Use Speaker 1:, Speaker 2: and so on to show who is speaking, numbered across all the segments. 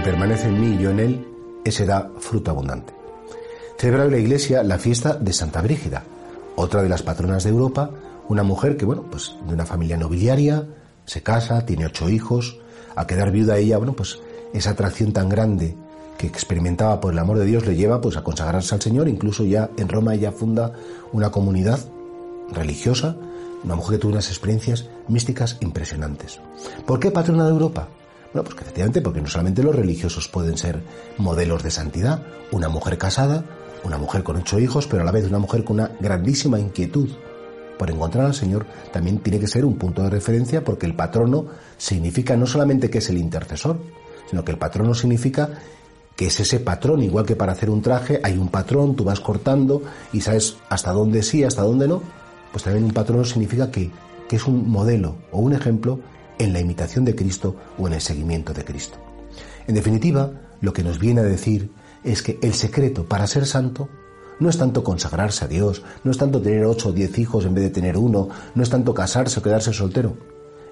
Speaker 1: permanece en mí y yo en él, ese da fruto abundante. Celebra la Iglesia la fiesta de Santa Brígida, otra de las patronas de Europa, una mujer que, bueno, pues de una familia nobiliaria, se casa, tiene ocho hijos, a quedar viuda ella, bueno, pues esa atracción tan grande que experimentaba por el amor de Dios le lleva pues a consagrarse al Señor, incluso ya en Roma ella funda una comunidad religiosa, una mujer que tuvo unas experiencias místicas impresionantes. ¿Por qué patrona de Europa? Bueno, pues que efectivamente porque no solamente los religiosos pueden ser modelos de santidad, una mujer casada, una mujer con ocho hijos, pero a la vez una mujer con una grandísima inquietud por encontrar al Señor, también tiene que ser un punto de referencia porque el patrono significa no solamente que es el intercesor, sino que el patrono significa que es ese patrón, igual que para hacer un traje hay un patrón, tú vas cortando y sabes hasta dónde sí, hasta dónde no, pues también un patrono significa que, que es un modelo o un ejemplo en la imitación de Cristo o en el seguimiento de Cristo. En definitiva, lo que nos viene a decir es que el secreto para ser santo no es tanto consagrarse a Dios, no es tanto tener ocho o diez hijos en vez de tener uno, no es tanto casarse o quedarse soltero,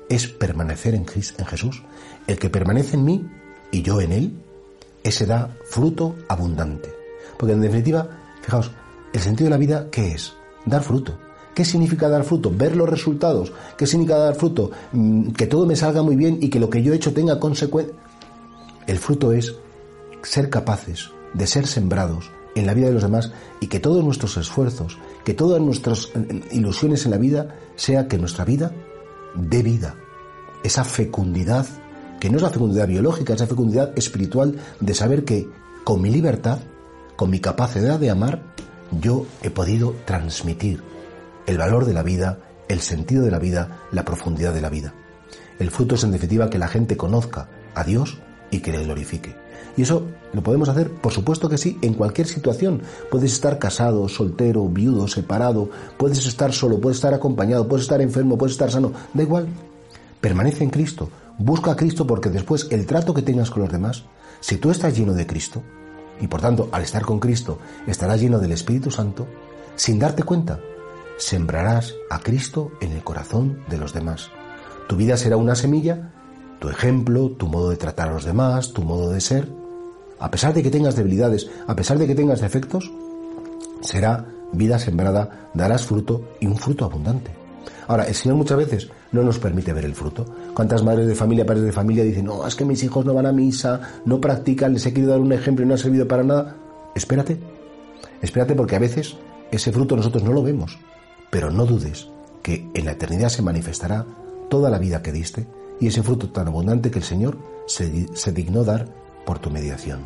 Speaker 1: es permanecer en, Jesús. El que permanece en mí y yo en él, ese da fruto abundante. Porque en definitiva, fijaos, el sentido de la vida, ¿qué es? Dar fruto. ¿Qué significa dar fruto? Ver los resultados. ¿Qué significa dar fruto? Mm, que todo me salga muy bien y que lo que yo he hecho tenga consecuencias. El fruto es ser capaces de ser sembrados en la vida de los demás y que todos nuestros esfuerzos, que todas nuestras eh, ilusiones en la vida, sea que nuestra vida dé vida. Esa fecundidad que no es la fecundidad biológica, es la fecundidad espiritual de saber que con mi libertad, con mi capacidad de amar, yo he podido transmitir el valor de la vida, el sentido de la vida, la profundidad de la vida. El fruto es en definitiva que la gente conozca a Dios y que le glorifique. Y eso lo podemos hacer, por supuesto que sí, en cualquier situación. Puedes estar casado, soltero, viudo, separado, puedes estar solo, puedes estar acompañado, puedes estar enfermo, puedes estar sano, da igual. Permanece en Cristo, Busca a Cristo porque después el trato que tengas con los demás, si tú estás lleno de Cristo, y por tanto al estar con Cristo estarás lleno del Espíritu Santo, sin darte cuenta, sembrarás a Cristo en el corazón de los demás. Tu vida será una semilla, tu ejemplo, tu modo de tratar a los demás, tu modo de ser, a pesar de que tengas debilidades, a pesar de que tengas defectos, será vida sembrada, darás fruto y un fruto abundante. Ahora, el Señor muchas veces no nos permite ver el fruto. ¿Cuántas madres de familia, padres de familia dicen, no, es que mis hijos no van a misa, no practican, les he querido dar un ejemplo y no ha servido para nada? Espérate, espérate porque a veces ese fruto nosotros no lo vemos, pero no dudes que en la eternidad se manifestará toda la vida que diste y ese fruto tan abundante que el Señor se, se dignó dar por tu mediación.